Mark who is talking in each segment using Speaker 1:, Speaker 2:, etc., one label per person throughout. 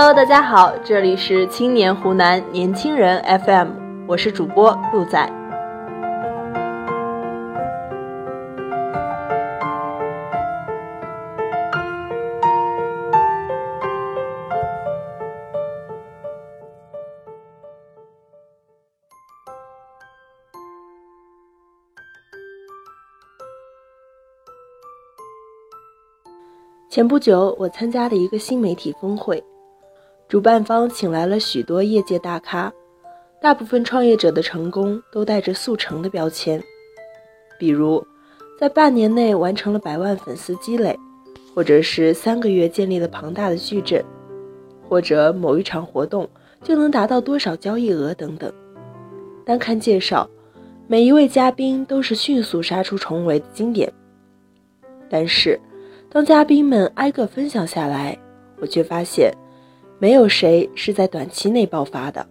Speaker 1: Hello，大家好，这里是青年湖南年轻人 FM，我是主播陆仔。前不久，我参加了一个新媒体峰会，主办方请来了许多业界大咖，大部分创业者的成功都带着速成的标签，比如在半年内完成了百万粉丝积累，或者是三个月建立了庞大的矩阵，或者某一场活动就能达到多少交易额等等。单看介绍，每一位嘉宾都是迅速杀出重围的经典，但是。当嘉宾们挨个分享下来，我却发现，没有谁是在短期内爆发的。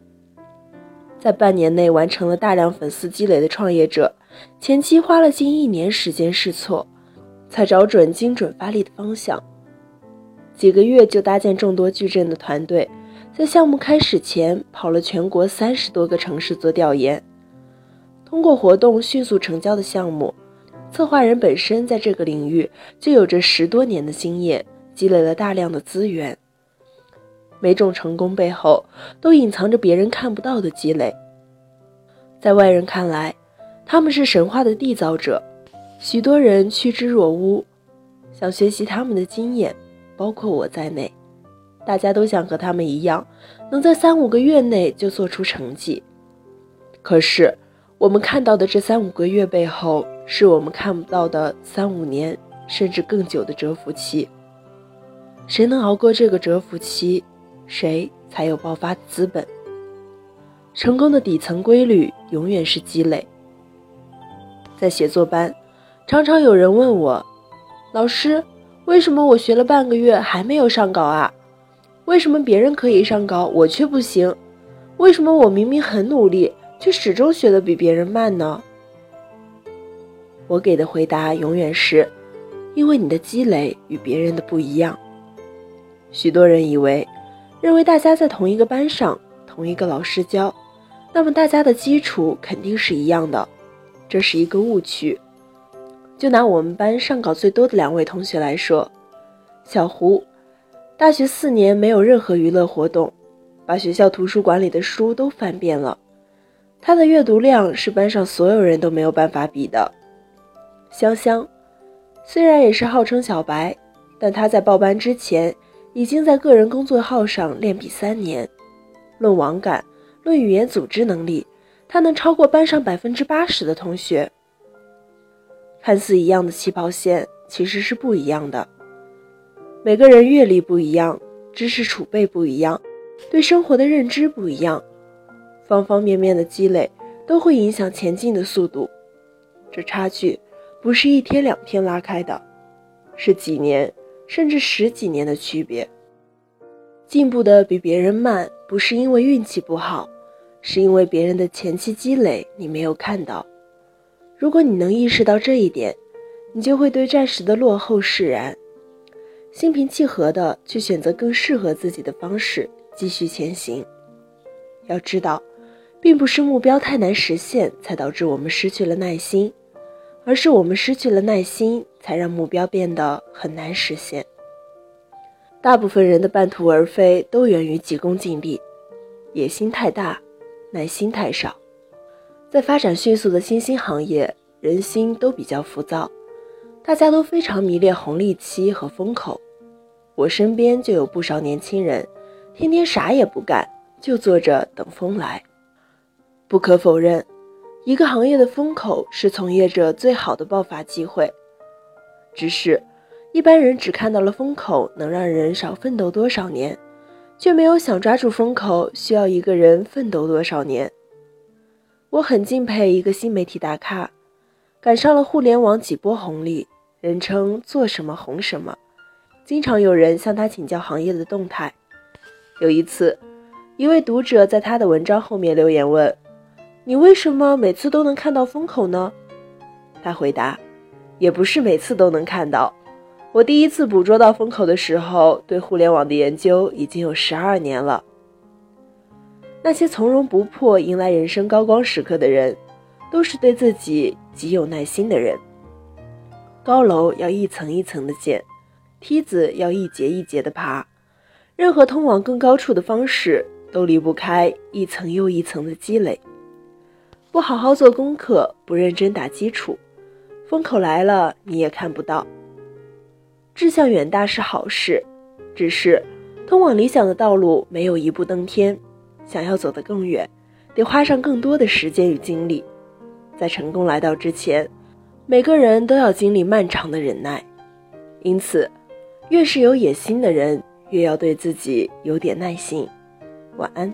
Speaker 1: 在半年内完成了大量粉丝积累的创业者，前期花了近一年时间试错，才找准精准发力的方向。几个月就搭建众多矩阵的团队，在项目开始前跑了全国三十多个城市做调研，通过活动迅速成交的项目。策划人本身在这个领域就有着十多年的经验，积累了大量的资源。每种成功背后都隐藏着别人看不到的积累，在外人看来，他们是神话的缔造者，许多人趋之若鹜，想学习他们的经验，包括我在内，大家都想和他们一样，能在三五个月内就做出成绩。可是，我们看到的这三五个月背后，是我们看不到的三五年甚至更久的蛰伏期。谁能熬过这个蛰伏期，谁才有爆发的资本。成功的底层规律永远是积累。在写作班，常常有人问我：“老师，为什么我学了半个月还没有上稿啊？为什么别人可以上稿，我却不行？为什么我明明很努力？”却始终学得比别人慢呢？我给的回答永远是：因为你的积累与别人的不一样。许多人以为，认为大家在同一个班上，同一个老师教，那么大家的基础肯定是一样的，这是一个误区。就拿我们班上稿最多的两位同学来说，小胡，大学四年没有任何娱乐活动，把学校图书馆里的书都翻遍了。他的阅读量是班上所有人都没有办法比的。香香，虽然也是号称小白，但他在报班之前已经在个人工作号上练笔三年。论网感，论语言组织能力，他能超过班上百分之八十的同学。看似一样的起跑线，其实是不一样的。每个人阅历不一样，知识储备不一样，对生活的认知不一样。方方面面的积累都会影响前进的速度，这差距不是一天两天拉开的，是几年甚至十几年的区别。进步的比别人慢，不是因为运气不好，是因为别人的前期积累你没有看到。如果你能意识到这一点，你就会对暂时的落后释然，心平气和的去选择更适合自己的方式继续前行。要知道。并不是目标太难实现才导致我们失去了耐心，而是我们失去了耐心，才让目标变得很难实现。大部分人的半途而废都源于急功近利，野心太大，耐心太少。在发展迅速的新兴行业，人心都比较浮躁，大家都非常迷恋红利期和风口。我身边就有不少年轻人，天天啥也不干，就坐着等风来。不可否认，一个行业的风口是从业者最好的爆发机会。只是，一般人只看到了风口能让人少奋斗多少年，却没有想抓住风口需要一个人奋斗多少年。我很敬佩一个新媒体大咖，赶上了互联网几波红利，人称做什么红什么，经常有人向他请教行业的动态。有一次，一位读者在他的文章后面留言问。你为什么每次都能看到风口呢？他回答：“也不是每次都能看到，我第一次捕捉到风口的时候，对互联网的研究已经有十二年了。那些从容不迫迎来人生高光时刻的人，都是对自己极有耐心的人。高楼要一层一层的建，梯子要一节一节的爬，任何通往更高处的方式都离不开一层又一层的积累。不好好做功课，不认真打基础，风口来了你也看不到。志向远大是好事，只是通往理想的道路没有一步登天，想要走得更远，得花上更多的时间与精力。在成功来到之前，每个人都要经历漫长的忍耐。因此，越是有野心的人，越要对自己有点耐心。晚安。